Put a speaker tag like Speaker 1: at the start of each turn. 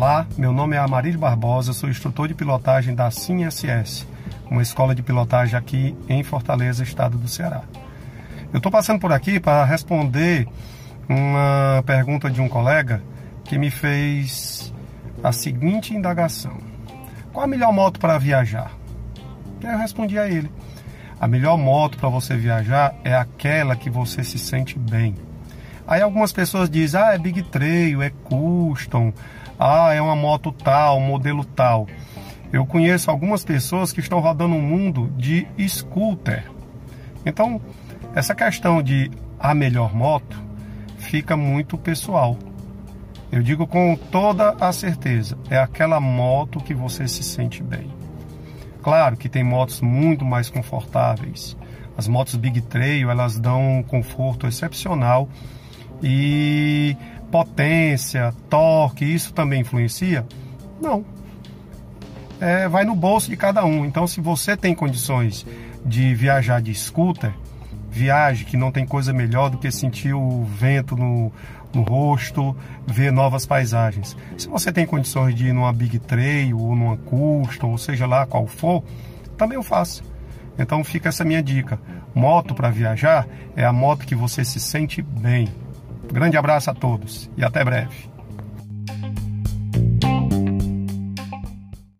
Speaker 1: Olá, meu nome é Amarílio Barbosa, sou instrutor de pilotagem da SIM-SS, uma escola de pilotagem aqui em Fortaleza, estado do Ceará. Eu estou passando por aqui para responder uma pergunta de um colega que me fez a seguinte indagação: Qual a melhor moto para viajar? Eu respondi a ele: A melhor moto para você viajar é aquela que você se sente bem. Aí algumas pessoas dizem: Ah, é Big Trail, é Custom, ah, é uma moto tal, modelo tal. Eu conheço algumas pessoas que estão rodando um mundo de scooter. Então, essa questão de a melhor moto fica muito pessoal. Eu digo com toda a certeza, é aquela moto que você se sente bem. Claro que tem motos muito mais confortáveis. As motos Big Trail, elas dão um conforto excepcional e potência, torque, isso também influencia? Não. É, vai no bolso de cada um. Então, se você tem condições de viajar de scooter, viagem que não tem coisa melhor do que sentir o vento no, no rosto, ver novas paisagens. Se você tem condições de ir numa Big Trail ou numa Custom, ou seja lá qual for, também eu faço. Então fica essa minha dica. Moto para viajar é a moto que você se sente bem. Grande abraço a todos e até breve.